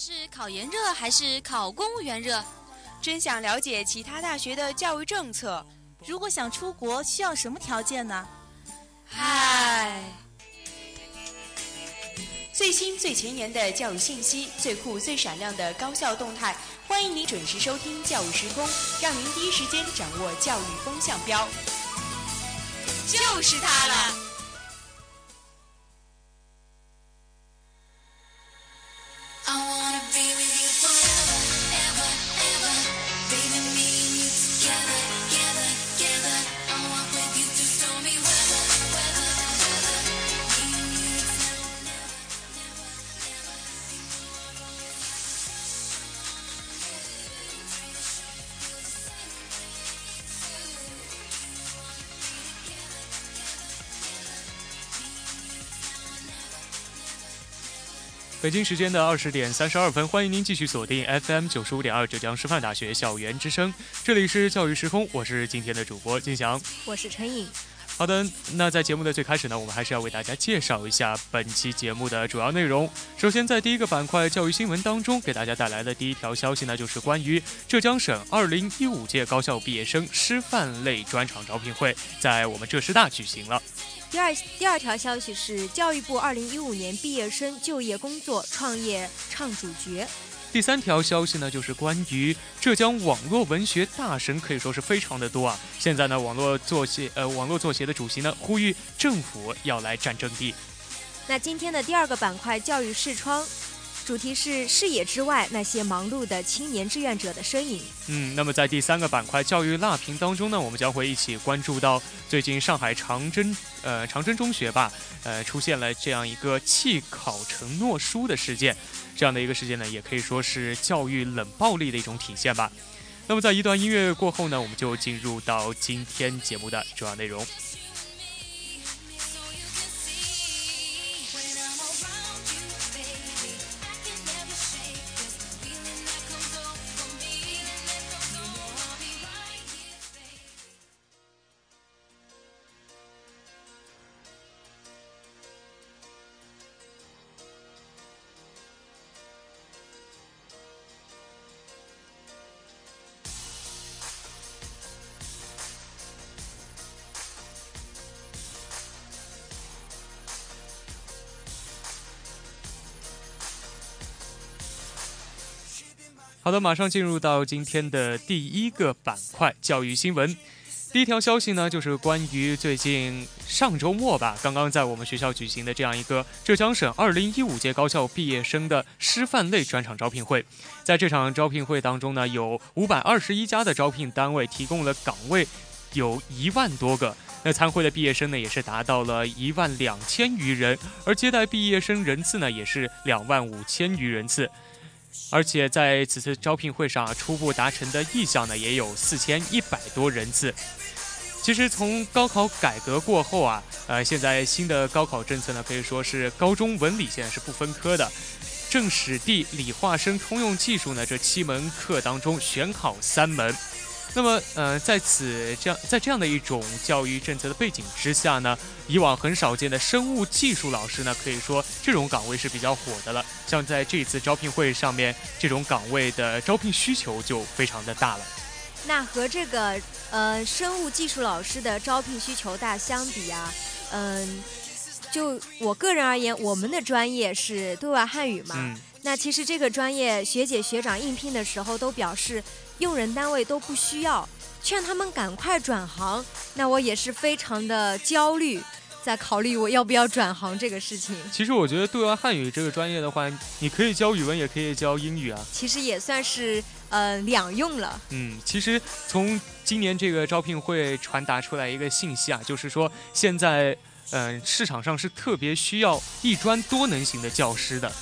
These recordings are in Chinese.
是考研热还是考公务员热？真想了解其他大学的教育政策。如果想出国，需要什么条件呢？嗨，最新最前沿的教育信息，最酷最闪亮的高校动态，欢迎您准时收听《教育时空》，让您第一时间掌握教育风向标。就是它了。北京时间的二十点三十二分，欢迎您继续锁定 FM 九十五点二浙江师范大学校园之声，这里是教育时空，我是今天的主播金翔，我是陈颖。好的，那在节目的最开始呢，我们还是要为大家介绍一下本期节目的主要内容。首先，在第一个板块教育新闻当中，给大家带来的第一条消息呢，就是关于浙江省二零一五届高校毕业生师范类专场招聘会在我们浙师大举行了。第二第二条消息是，教育部二零一五年毕业生就业工作创业唱主角。第三条消息呢，就是关于浙江网络文学大神，可以说是非常的多啊。现在呢，网络作协呃网络作协的主席呢，呼吁政府要来占阵地。那今天的第二个板块教育视窗。主题是视野之外那些忙碌的青年志愿者的身影。嗯，那么在第三个板块教育辣评当中呢，我们将会一起关注到最近上海长征呃长征中学吧，呃出现了这样一个弃考承诺书的事件，这样的一个事件呢，也可以说是教育冷暴力的一种体现吧。那么在一段音乐过后呢，我们就进入到今天节目的主要内容。好的，马上进入到今天的第一个板块——教育新闻。第一条消息呢，就是关于最近上周末吧，刚刚在我们学校举行的这样一个浙江省2015届高校毕业生的师范类专场招聘会。在这场招聘会当中呢，有521家的招聘单位提供了岗位，有一万多个。那参会的毕业生呢，也是达到了一万两千余人，而接待毕业生人次呢，也是两万五千余人次。而且在此次招聘会上，初步达成的意向呢，也有四千一百多人次。其实从高考改革过后啊，呃，现在新的高考政策呢，可以说是高中文理现在是不分科的，政史地理化生通用技术呢这七门课当中选考三门。那么，呃，在此这样在这样的一种教育政策的背景之下呢，以往很少见的生物技术老师呢，可以说这种岗位是比较火的了。像在这次招聘会上面，这种岗位的招聘需求就非常的大了。那和这个呃生物技术老师的招聘需求大相比啊，嗯，就我个人而言，我们的专业是对外汉语嘛。那其实这个专业学姐学长应聘的时候都表示，用人单位都不需要，劝他们赶快转行。那我也是非常的焦虑，在考虑我要不要转行这个事情。其实我觉得对外汉语这个专业的话，你可以教语文，也可以教英语啊。其实也算是呃两用了。嗯，其实从今年这个招聘会传达出来一个信息啊，就是说现在嗯市场上是特别需要一专多能型的教师的。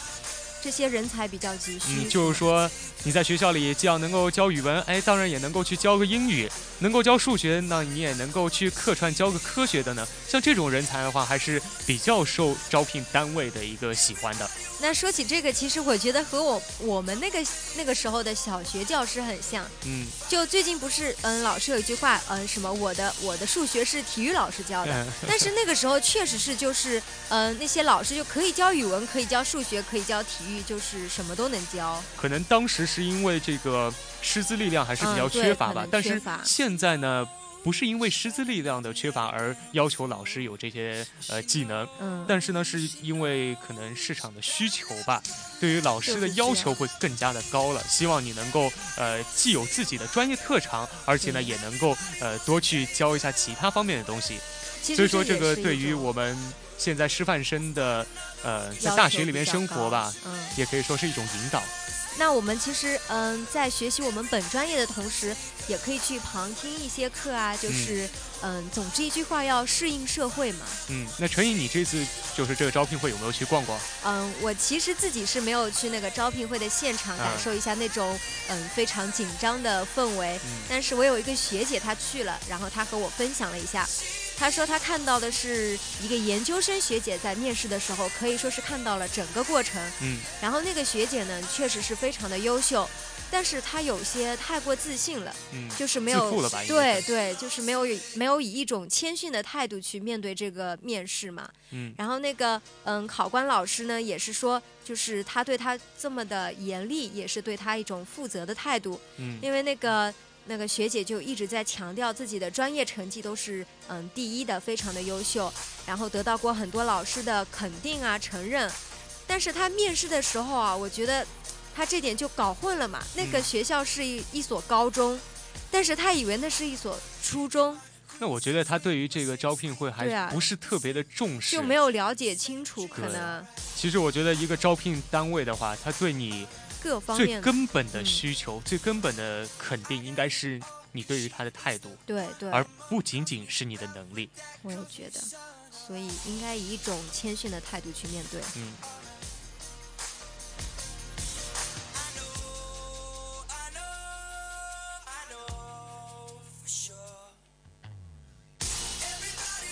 这些人才比较急需。嗯，就是说你在学校里既要能够教语文，哎，当然也能够去教个英语，能够教数学，那你也能够去客串教个科学的呢。像这种人才的话，还是比较受招聘单位的一个喜欢的。那说起这个，其实我觉得和我我们那个那个时候的小学教师很像。嗯，就最近不是，嗯，老师有一句话，嗯，什么我的我的数学是体育老师教的，但是那个时候确实是就是，嗯，那些老师就可以教语文，可以教数学，可以教体育。域就是什么都能教。可能当时是因为这个师资力量还是比较缺乏吧，但是现在呢。不是因为师资力量的缺乏而要求老师有这些呃技能，嗯，但是呢，是因为可能市场的需求吧，对于老师的要求会更加的高了。希望你能够呃既有自己的专业特长，而且呢也能够呃多去教一下其他方面的东西。所以说这个对于我们现在师范生的呃在大学里面生活吧，嗯，也可以说是一种引导。那我们其实，嗯，在学习我们本专业的同时，也可以去旁听一些课啊。就是，嗯，总之一句话，要适应社会嘛。嗯，那陈颖，你这次就是这个招聘会有没有去逛逛？嗯，我其实自己是没有去那个招聘会的现场感受一下那种，嗯，非常紧张的氛围。嗯。但是我有一个学姐，她去了，然后她和我分享了一下。他说他看到的是一个研究生学姐在面试的时候，可以说是看到了整个过程。嗯，然后那个学姐呢，确实是非常的优秀，但是她有些太过自信了，嗯，就是没有了？对对，就是没有没有以一种谦逊的态度去面对这个面试嘛。嗯，然后那个嗯考官老师呢，也是说，就是他对他这么的严厉，也是对他一种负责的态度。嗯，因为那个。那个学姐就一直在强调自己的专业成绩都是嗯第一的，非常的优秀，然后得到过很多老师的肯定啊承认。但是她面试的时候啊，我觉得她这点就搞混了嘛。那个学校是一一所高中，但是她以为那是一所初中。那我觉得她对于这个招聘会还不是特别的重视，就没有了解清楚可能。其实我觉得一个招聘单位的话，他对你。最根本的需求，最根本的肯定，应该是你对于他的态度，对对，而不仅仅是你的能力。我也觉得，所以应该以一种谦逊的态度去面对。嗯。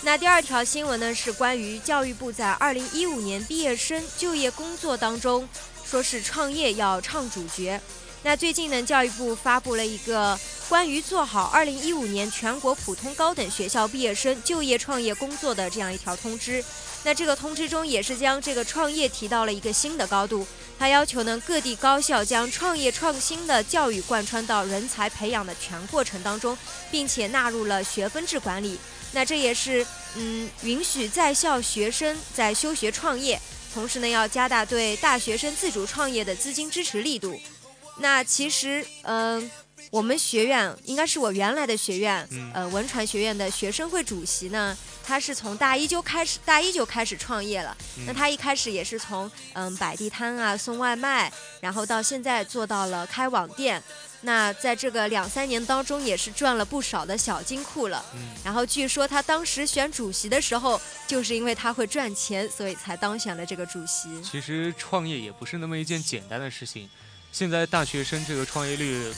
那第二条新闻呢，是关于教育部在二零一五年毕业生就业工作当中。说是创业要唱主角，那最近呢，教育部发布了一个关于做好二零一五年全国普通高等学校毕业生就业创业工作的这样一条通知。那这个通知中也是将这个创业提到了一个新的高度，它要求呢各地高校将创业创新的教育贯穿到人才培养的全过程当中，并且纳入了学分制管理。那这也是嗯允许在校学生在休学创业。同时呢，要加大对大学生自主创业的资金支持力度。那其实，嗯，我们学院应该是我原来的学院，呃，文传学院的学生会主席呢，他是从大一就开始，大一就开始创业了。那他一开始也是从嗯摆地摊啊，送外卖，然后到现在做到了开网店。那在这个两三年当中，也是赚了不少的小金库了。嗯，然后据说他当时选主席的时候，就是因为他会赚钱，所以才当选了这个主席。其实创业也不是那么一件简单的事情。现在大学生这个创业率，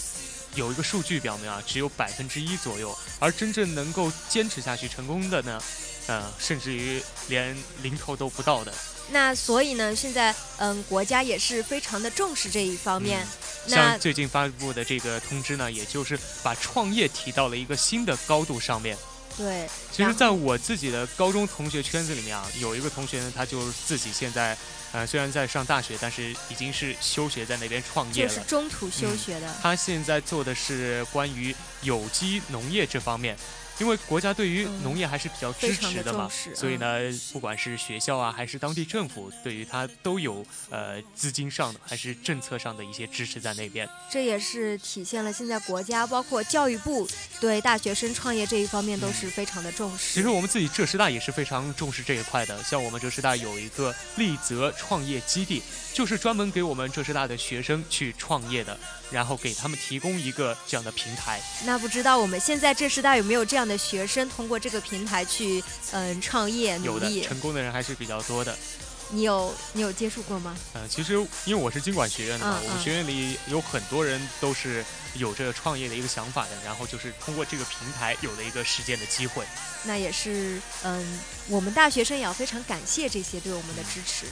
有一个数据表明啊，只有百分之一左右，而真正能够坚持下去成功的呢，呃，甚至于连零头都不到的。那所以呢，现在嗯，国家也是非常的重视这一方面。像最近发布的这个通知呢，也就是把创业提到了一个新的高度上面。对。其实，在我自己的高中同学圈子里面啊，有一个同学呢，他就自己现在，呃，虽然在上大学，但是已经是休学在那边创业了。就是中途休学的。他现在做的是关于有机农业这方面。因为国家对于农业还是比较支持的嘛，所以呢，不管是学校啊，还是当地政府，对于它都有呃资金上的还是政策上的一些支持在那边。这也是体现了现在国家包括教育部对大学生创业这一方面都是非常的重视。其实我们自己浙师大也是非常重视这一块的，像我们浙师大有一个立泽创业基地，就是专门给我们浙师大的学生去创业的。然后给他们提供一个这样的平台。那不知道我们现在浙师大有没有这样的学生通过这个平台去嗯创业努力？有的，成功的人还是比较多的。你有你有接触过吗？呃，其实因为我是经管学院的嘛，我们学院里有很多人都是有这个创业的一个想法的，然后就是通过这个平台有了一个实践的机会。那也是嗯，我们大学生也要非常感谢这些对我们的支持。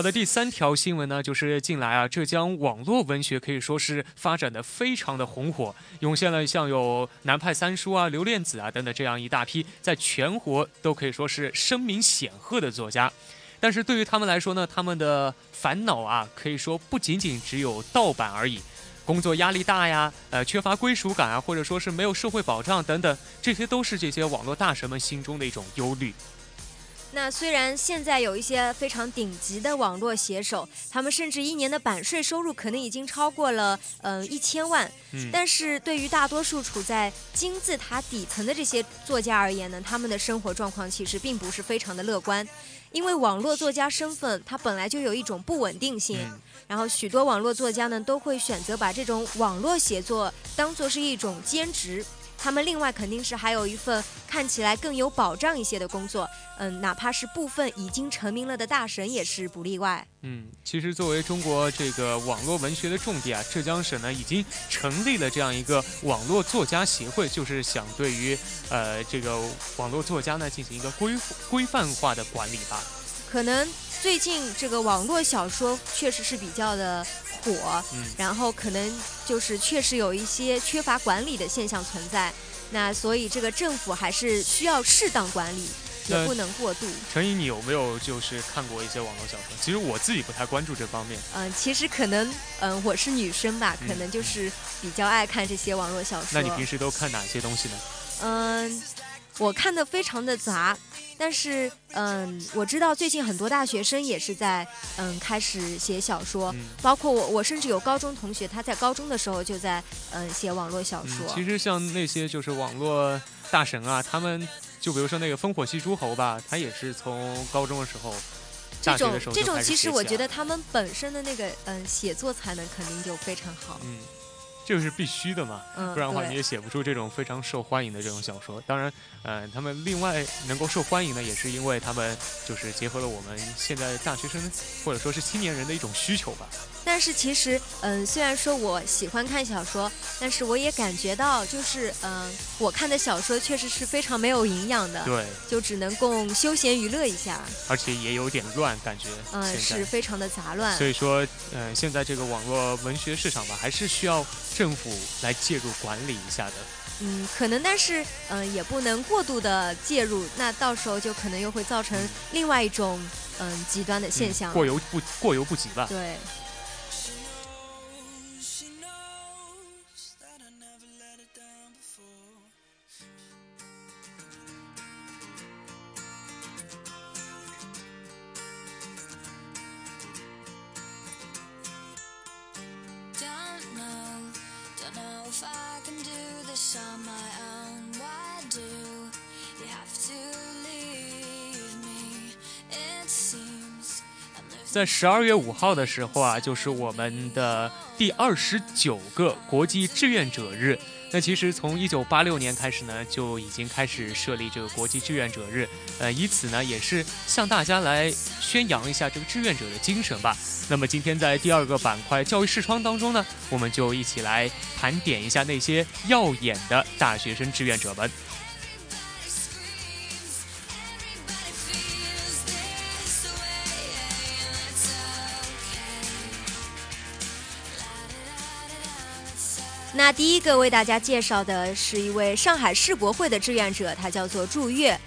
好的，第三条新闻呢，就是近来啊，浙江网络文学可以说是发展的非常的红火，涌现了像有南派三叔啊、刘恋子啊等等这样一大批在全国都可以说是声名显赫的作家。但是对于他们来说呢，他们的烦恼啊，可以说不仅仅只有盗版而已，工作压力大呀，呃，缺乏归属感啊，或者说是没有社会保障等等，这些都是这些网络大神们心中的一种忧虑。那虽然现在有一些非常顶级的网络写手，他们甚至一年的版税收入可能已经超过了呃一千万，但是对于大多数处在金字塔底层的这些作家而言呢，他们的生活状况其实并不是非常的乐观，因为网络作家身份它本来就有一种不稳定性，然后许多网络作家呢都会选择把这种网络写作当做是一种兼职。他们另外肯定是还有一份看起来更有保障一些的工作，嗯，哪怕是部分已经成名了的大神也是不例外。嗯，其实作为中国这个网络文学的重地啊，浙江省呢已经成立了这样一个网络作家协会，就是想对于呃这个网络作家呢进行一个规规范化的管理吧。可能最近这个网络小说确实是比较的。火，然后可能就是确实有一些缺乏管理的现象存在，那所以这个政府还是需要适当管理，也不能过度。陈怡，你有没有就是看过一些网络小说？其实我自己不太关注这方面。嗯，其实可能，嗯，我是女生吧，可能就是比较爱看这些网络小说。那你平时都看哪些东西呢？嗯，我看的非常的杂。但是，嗯，我知道最近很多大学生也是在，嗯，开始写小说，包括我，我甚至有高中同学，他在高中的时候就在，嗯，写网络小说。其实像那些就是网络大神啊，他们就比如说那个烽火戏诸侯吧，他也是从高中的时候，这种这种其实我觉得他们本身的那个，嗯，写作才能肯定就非常好。嗯。这个是必须的嘛，不然的话你也写不出这种非常受欢迎的这种小说。当然，呃，他们另外能够受欢迎呢，也是因为他们就是结合了我们现在大学生或者说是青年人的一种需求吧。但是其实，嗯，虽然说我喜欢看小说，但是我也感觉到，就是嗯，我看的小说确实是非常没有营养的，对，就只能供休闲娱乐一下，而且也有点乱，感觉，嗯，是非常的杂乱。所以说，嗯，现在这个网络文学市场吧，还是需要政府来介入管理一下的。嗯，可能，但是，嗯，也不能过度的介入，那到时候就可能又会造成另外一种，嗯，极端的现象，过犹不过犹不及吧。对。在十二月五号的时候啊，就是我们的第二十九个国际志愿者日。那其实从一九八六年开始呢，就已经开始设立这个国际志愿者日，呃，以此呢也是向大家来宣扬一下这个志愿者的精神吧。那么今天在第二个板块教育视窗当中呢，我们就一起来盘点一下那些耀眼的大学生志愿者们。那第一个为大家介绍的是一位上海世博会的志愿者，他叫做祝月，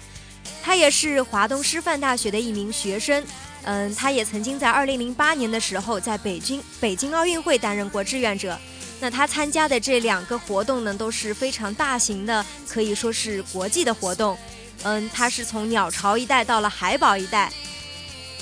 他也是华东师范大学的一名学生。嗯，他也曾经在2008年的时候在北京北京奥运会担任过志愿者。那他参加的这两个活动呢，都是非常大型的，可以说是国际的活动。嗯，他是从鸟巢一带到了海宝一带。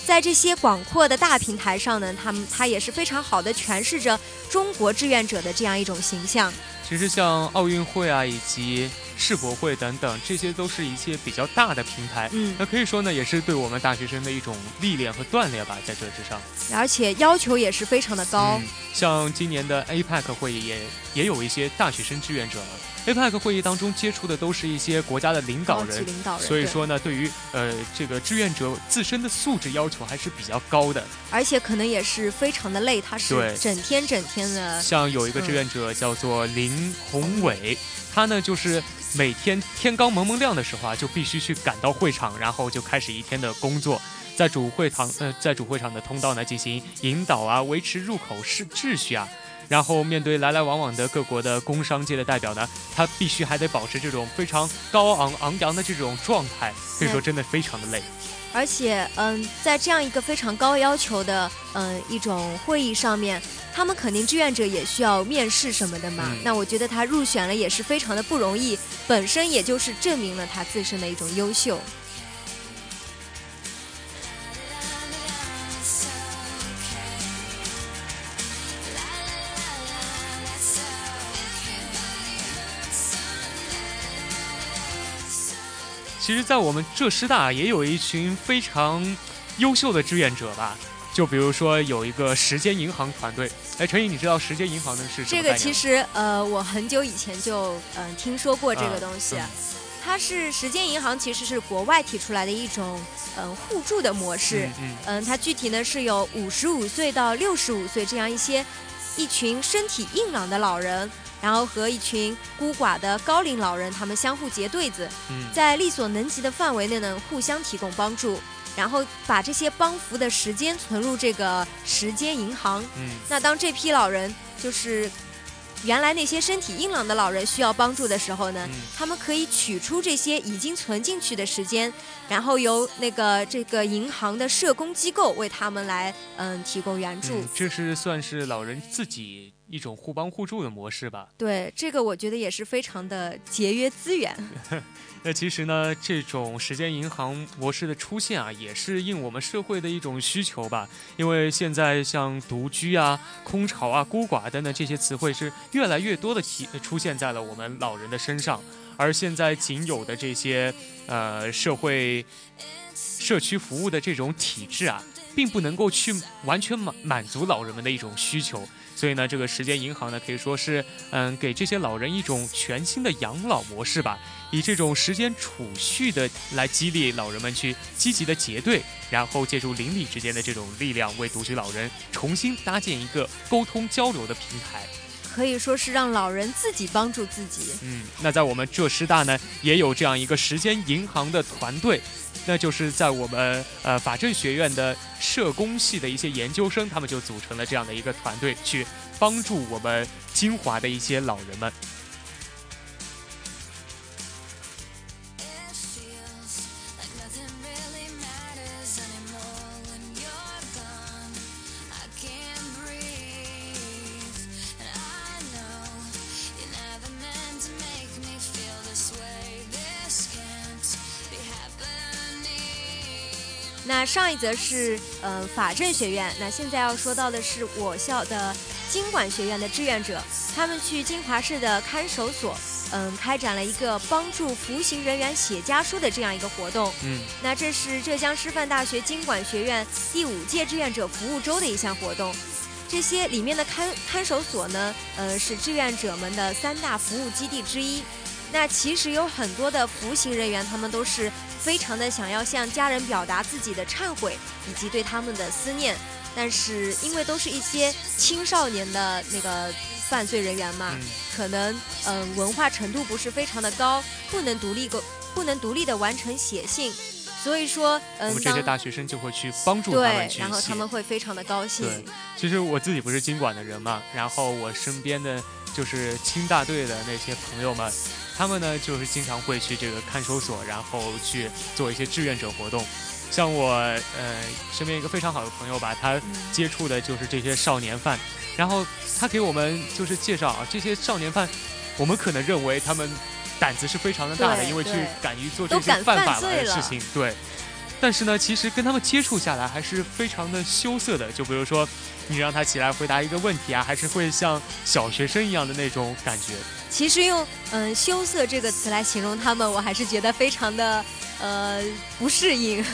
在这些广阔的大平台上呢，他们他也是非常好的诠释着中国志愿者的这样一种形象。其实像奥运会啊，以及世博会等等，这些都是一些比较大的平台。嗯，那可以说呢，也是对我们大学生的一种历练和锻炼吧，在这之上。而且要求也是非常的高。像今年的 APEC 会议也也有一些大学生志愿者。APEC 会议当中接触的都是一些国家的领导人，所以说呢，对于呃这个志愿者自身的素质要求还是比较高的，而且可能也是非常的累，他是整天整天的。像有一个志愿者叫做林宏伟，他呢就是每天天刚蒙蒙亮的时候啊，就必须去赶到会场，然后就开始一天的工作。在主会堂呃在主会场的通道呢进行引导啊，维持入口是秩序啊。然后面对来来往往的各国的工商界的代表呢，他必须还得保持这种非常高昂昂扬的这种状态，可以说真的非常的累。而且，嗯，在这样一个非常高要求的嗯一种会议上面，他们肯定志愿者也需要面试什么的嘛。那我觉得他入选了也是非常的不容易，本身也就是证明了他自身的一种优秀。其实，在我们浙师大也有一群非常优秀的志愿者吧，就比如说有一个时间银行团队。哎，陈颖，你知道时间银行的是什么？这个其实，呃，我很久以前就嗯听说过这个东西。它是时间银行，其实是国外提出来的一种嗯互助的模式。嗯嗯。它具体呢是有五十五岁到六十五岁这样一些一群身体硬朗的老人。然后和一群孤寡的高龄老人，他们相互结对子，在力所能及的范围内呢，互相提供帮助，然后把这些帮扶的时间存入这个时间银行。嗯，那当这批老人就是原来那些身体硬朗的老人需要帮助的时候呢，他们可以取出这些已经存进去的时间，然后由那个这个银行的社工机构为他们来嗯提供援助。这是算是老人自己。一种互帮互助的模式吧。对，这个我觉得也是非常的节约资源。那其实呢，这种时间银行模式的出现啊，也是应我们社会的一种需求吧。因为现在像独居啊、空巢啊、孤寡等等这些词汇是越来越多的提出现在了我们老人的身上，而现在仅有的这些呃社会社区服务的这种体制啊，并不能够去完全满满足老人们的一种需求。所以呢，这个时间银行呢，可以说是，嗯，给这些老人一种全新的养老模式吧，以这种时间储蓄的来激励老人们去积极的结对，然后借助邻里之间的这种力量，为独居老人重新搭建一个沟通交流的平台，可以说是让老人自己帮助自己。嗯，那在我们浙师大呢，也有这样一个时间银行的团队。那就是在我们呃法政学院的社工系的一些研究生，他们就组成了这样的一个团队，去帮助我们金华的一些老人们。那上一则是呃法政学院，那现在要说到的是我校的经管学院的志愿者，他们去金华市的看守所，嗯，开展了一个帮助服刑人员写家书的这样一个活动。嗯，那这是浙江师范大学经管学院第五届志愿者服务周的一项活动。这些里面的看看守所呢，呃，是志愿者们的三大服务基地之一。那其实有很多的服刑人员，他们都是非常的想要向家人表达自己的忏悔以及对他们的思念，但是因为都是一些青少年的那个犯罪人员嘛，可能嗯文化程度不是非常的高，不能独立个不能独立的完成写信，所以说嗯，我们这些大学生就会去帮助他们去然后他们会非常的高兴。对，其实我自己不是经管的人嘛，然后我身边的就是清大队的那些朋友们。他们呢，就是经常会去这个看守所，然后去做一些志愿者活动。像我，呃，身边一个非常好的朋友吧，他接触的就是这些少年犯，然后他给我们就是介绍啊，这些少年犯，我们可能认为他们胆子是非常的大的，因为去敢于做这些犯法的事情，对。但是呢，其实跟他们接触下来还是非常的羞涩的。就比如说，你让他起来回答一个问题啊，还是会像小学生一样的那种感觉。其实用嗯羞涩这个词来形容他们，我还是觉得非常的呃不适应，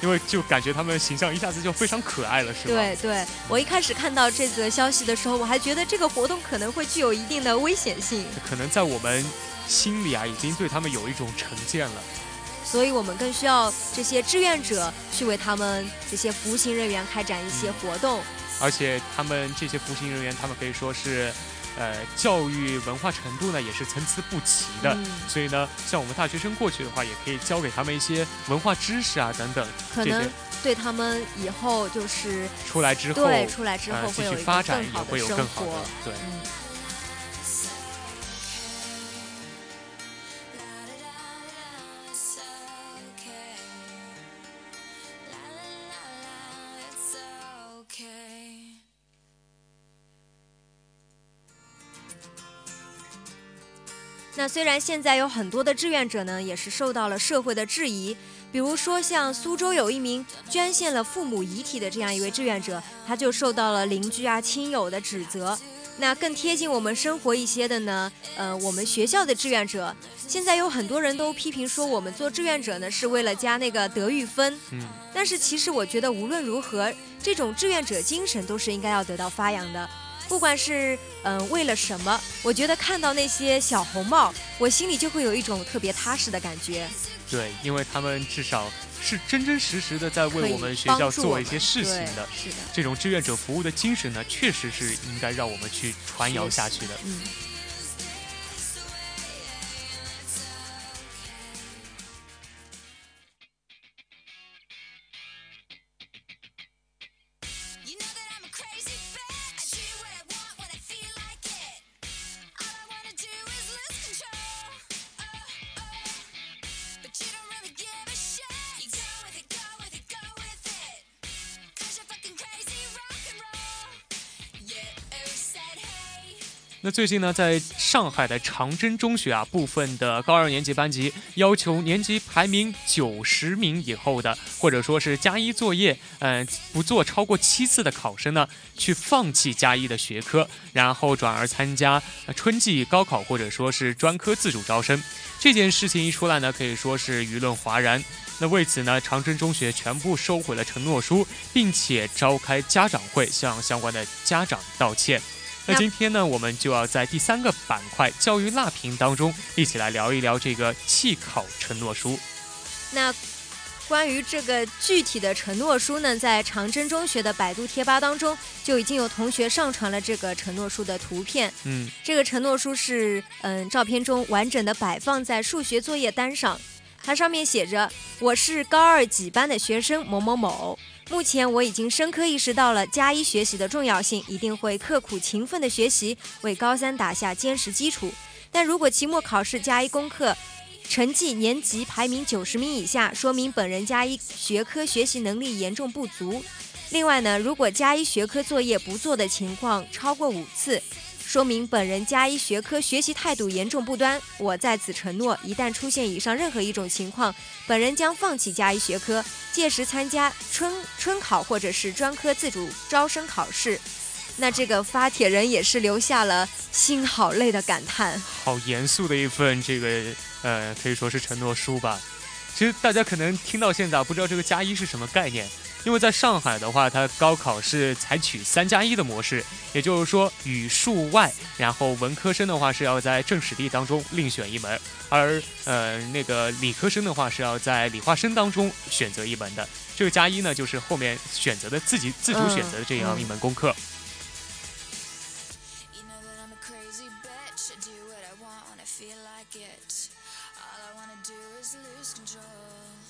因为就感觉他们形象一下子就非常可爱了，是吧？对对，我一开始看到这则消息的时候，我还觉得这个活动可能会具有一定的危险性，可能在我们心里啊，已经对他们有一种成见了，所以我们更需要这些志愿者去为他们这些服刑人员开展一些活动，而且他们这些服刑人员，他们可以说是。呃教育文化程度呢也是参差不齐的，所以呢，像我们大学生过去的话，也可以教给他们一些文化知识啊等等，可能对他们以后就是出来之后，对出来之后会有发展也会有更好的对。那虽然现在有很多的志愿者呢，也是受到了社会的质疑，比如说像苏州有一名捐献了父母遗体的这样一位志愿者，他就受到了邻居啊亲友的指责。那更贴近我们生活一些的呢，呃，我们学校的志愿者，现在有很多人都批评说，我们做志愿者呢是为了加那个德育分。嗯。但是其实我觉得无论如何，这种志愿者精神都是应该要得到发扬的。不管是嗯为了什么，我觉得看到那些小红帽，我心里就会有一种特别踏实的感觉。对，因为他们至少是真真实实的在为我们学校做一些事情的。是的，这种志愿者服务的精神呢，确实是应该让我们去传扬下去的。嗯。那最近呢，在上海的长征中学啊，部分的高二年级班级要求年级排名九十名以后的，或者说是加一作业，嗯，不做超过七次的考生呢，去放弃加一的学科，然后转而参加春季高考或者说是专科自主招生。这件事情一出来呢，可以说是舆论哗然。那为此呢，长征中学全部收回了承诺书，并且召开家长会，向相关的家长道歉。那今天呢，我们就要在第三个板块“教育辣评”当中，一起来聊一聊这个弃考承诺书。那关于这个具体的承诺书呢，在长征中学的百度贴吧当中，就已经有同学上传了这个承诺书的图片。嗯，这个承诺书是嗯，照片中完整的摆放在数学作业单上，它上面写着：“我是高二几班的学生某某某。”目前我已经深刻意识到了加一学习的重要性，一定会刻苦勤奋的学习，为高三打下坚实基础。但如果期末考试加一功课成绩年级排名九十名以下，说明本人加一学科学习能力严重不足。另外呢，如果加一学科作业不做的情况超过五次。说明本人加一学科学习态度严重不端，我在此承诺，一旦出现以上任何一种情况，本人将放弃加一学科，届时参加春春考或者是专科自主招生考试。那这个发帖人也是留下了心好累的感叹。好严肃的一份这个呃，可以说是承诺书吧。其实大家可能听到现在不知道这个加一是什么概念。因为在上海的话，它高考是采取三加一的模式，也就是说语数外，然后文科生的话是要在政史地当中另选一门，而呃那个理科生的话是要在理化生当中选择一门的。这个加一呢，就是后面选择的自己自主选择的这样一门功课。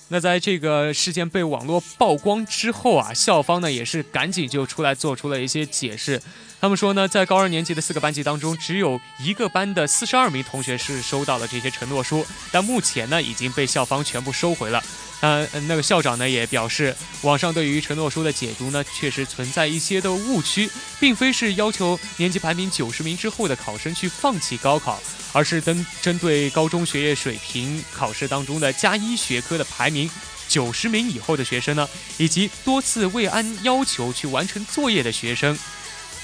那在这个事件被网络曝光之后啊，校方呢也是赶紧就出来做出了一些解释。他们说呢，在高二年级的四个班级当中，只有一个班的四十二名同学是收到了这些承诺书，但目前呢已经被校方全部收回了。呃，那个校长呢也表示，网上对于承诺书的解读呢确实存在一些的误区，并非是要求年级排名九十名之后的考生去放弃高考。而是针针对高中学业水平考试当中的加一学科的排名九十名以后的学生呢，以及多次未按要求去完成作业的学生，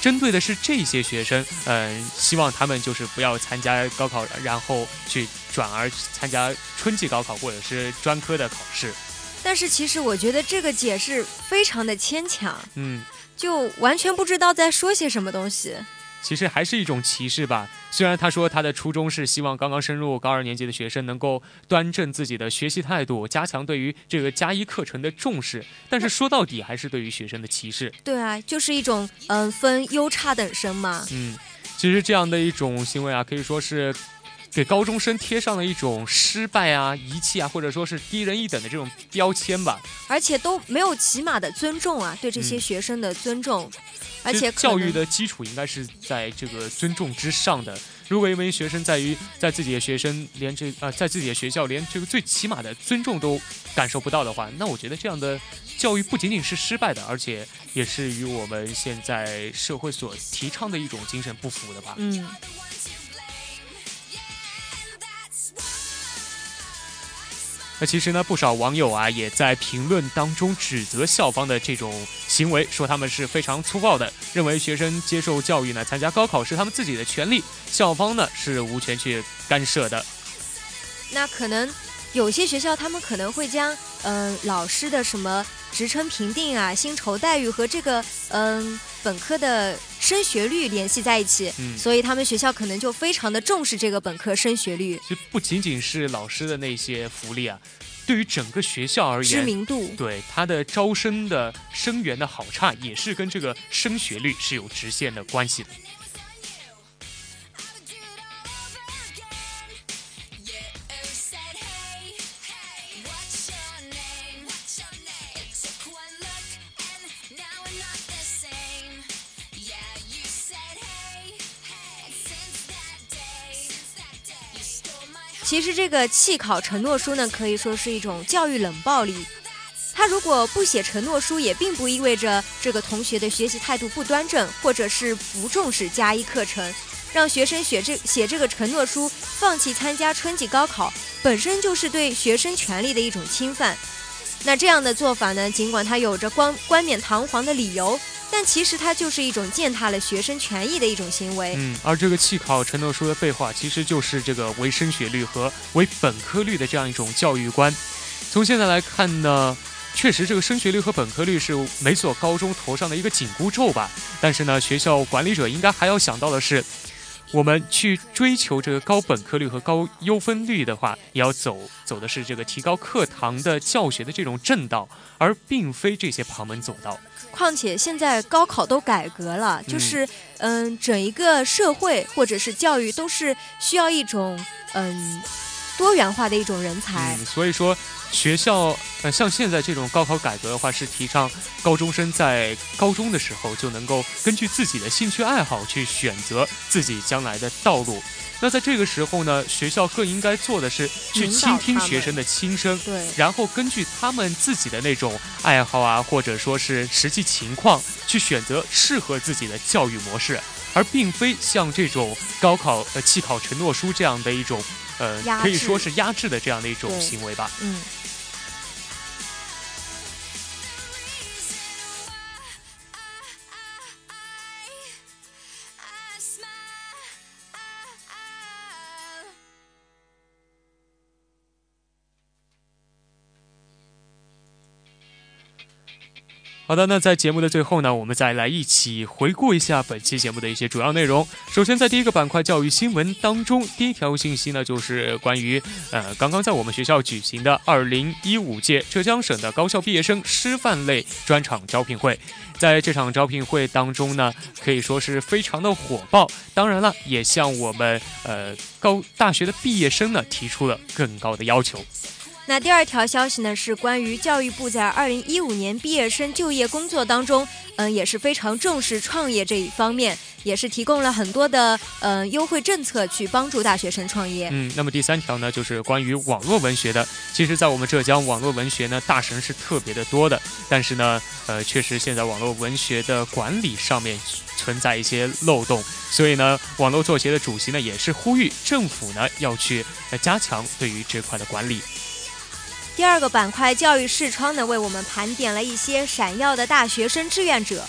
针对的是这些学生，嗯，希望他们就是不要参加高考，然后去转而参加春季高考或者是专科的考试。但是其实我觉得这个解释非常的牵强，嗯，就完全不知道在说些什么东西。其实还是一种歧视吧。虽然他说他的初衷是希望刚刚升入高二年级的学生能够端正自己的学习态度，加强对于这个加一课程的重视，但是说到底还是对于学生的歧视。对啊，就是一种嗯分优差等生嘛。嗯，其实这样的一种行为啊，可以说是给高中生贴上了一种失败啊、遗弃啊，或者说是低人一等的这种标签吧。而且都没有起码的尊重啊，对这些学生的尊重。而且教育的基础应该是在这个尊重之上的。如果一名学生在于在自己的学生连这呃在自己的学校连这个最起码的尊重都感受不到的话，那我觉得这样的教育不仅仅是失败的，而且也是与我们现在社会所提倡的一种精神不符的吧。嗯。那其实呢，不少网友啊也在评论当中指责校方的这种行为，说他们是非常粗暴的，认为学生接受教育呢，参加高考是他们自己的权利，校方呢是无权去干涉的。那可能有些学校他们可能会将嗯老师的什么职称评定啊、薪酬待遇和这个嗯本科的升学率联系在一起，所以他们学校可能就非常的重视这个本科升学率。其实不仅仅是老师的那些福利啊。对于整个学校而言，知名度对它的招生的生源的好差，也是跟这个升学率是有直线的关系的。其实这个弃考承诺书呢，可以说是一种教育冷暴力。他如果不写承诺书，也并不意味着这个同学的学习态度不端正，或者是不重视加一课程。让学生写这写这个承诺书，放弃参加春季高考，本身就是对学生权利的一种侵犯。那这样的做法呢，尽管它有着冠冠冕堂皇的理由。但其实它就是一种践踏了学生权益的一种行为。嗯，而这个弃考承诺书的废话，其实就是这个为升学率和为本科率的这样一种教育观。从现在来看呢，确实这个升学率和本科率是每所高中头上的一个紧箍咒吧。但是呢，学校管理者应该还要想到的是。我们去追求这个高本科率和高优分率的话，也要走走的是这个提高课堂的教学的这种正道，而并非这些旁门左道。况且现在高考都改革了，就是嗯，整一个社会或者是教育都是需要一种嗯多元化的一种人才。所以说。学校，呃，像现在这种高考改革的话，是提倡高中生在高中的时候就能够根据自己的兴趣爱好去选择自己将来的道路。那在这个时候呢，学校更应该做的是去倾听学生的心声，对，然后根据他们自己的那种爱好啊，或者说是实际情况，去选择适合自己的教育模式，而并非像这种高考呃弃考承诺书这样的一种，呃，可以说是压制的这样的一种行为吧，嗯。好的，那在节目的最后呢，我们再来一起回顾一下本期节目的一些主要内容。首先，在第一个板块教育新闻当中，第一条信息呢，就是关于呃刚刚在我们学校举行的二零一五届浙江省的高校毕业生师范类专场招聘会。在这场招聘会当中呢，可以说是非常的火爆。当然了，也向我们呃高大学的毕业生呢提出了更高的要求。那第二条消息呢，是关于教育部在二零一五年毕业生就业工作当中，嗯，也是非常重视创业这一方面，也是提供了很多的嗯优惠政策去帮助大学生创业。嗯，那么第三条呢，就是关于网络文学的。其实，在我们浙江，网络文学呢大神是特别的多的，但是呢，呃，确实现在网络文学的管理上面存在一些漏洞，所以呢，网络作协的主席呢也是呼吁政府呢要去加强对于这块的管理。第二个板块教育视窗呢，为我们盘点了一些闪耀的大学生志愿者。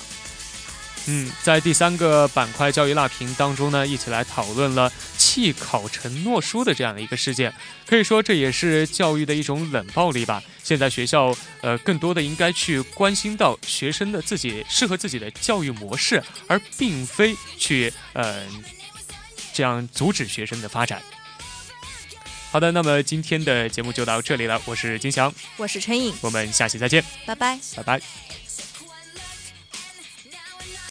嗯，在第三个板块教育辣评当中呢，一起来讨论了弃考承诺书的这样的一个事件。可以说，这也是教育的一种冷暴力吧。现在学校呃，更多的应该去关心到学生的自己适合自己的教育模式，而并非去呃这样阻止学生的发展。好的，那么今天的节目就到这里了。我是金翔，我是陈颖，我们下期再见，拜拜，拜拜。